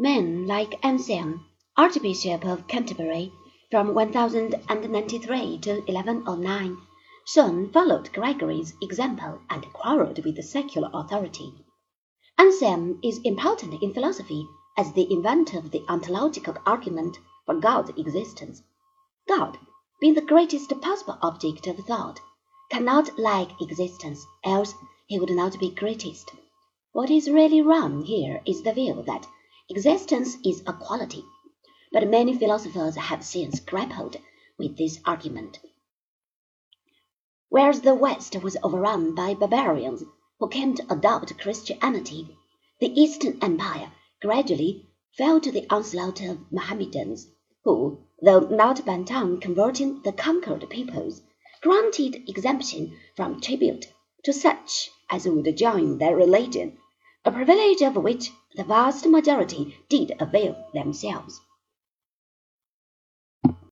Men like Anselm, Archbishop of Canterbury, from 1093 to 1109, soon followed Gregory's example and quarrelled with the secular authority. Anselm is important in philosophy as the inventor of the ontological argument for God's existence. God, being the greatest possible object of thought, cannot lack existence, else he would not be greatest. What is really wrong here is the view that existence is a quality, but many philosophers have since grappled with this argument. Whereas the West was overrun by barbarians who came to adopt Christianity, the Eastern Empire gradually fell to the onslaught of Mohammedans, who, though not bent on converting the conquered peoples, granted exemption from tribute to such as would join their religion, a privilege of which the vast majority did avail themselves.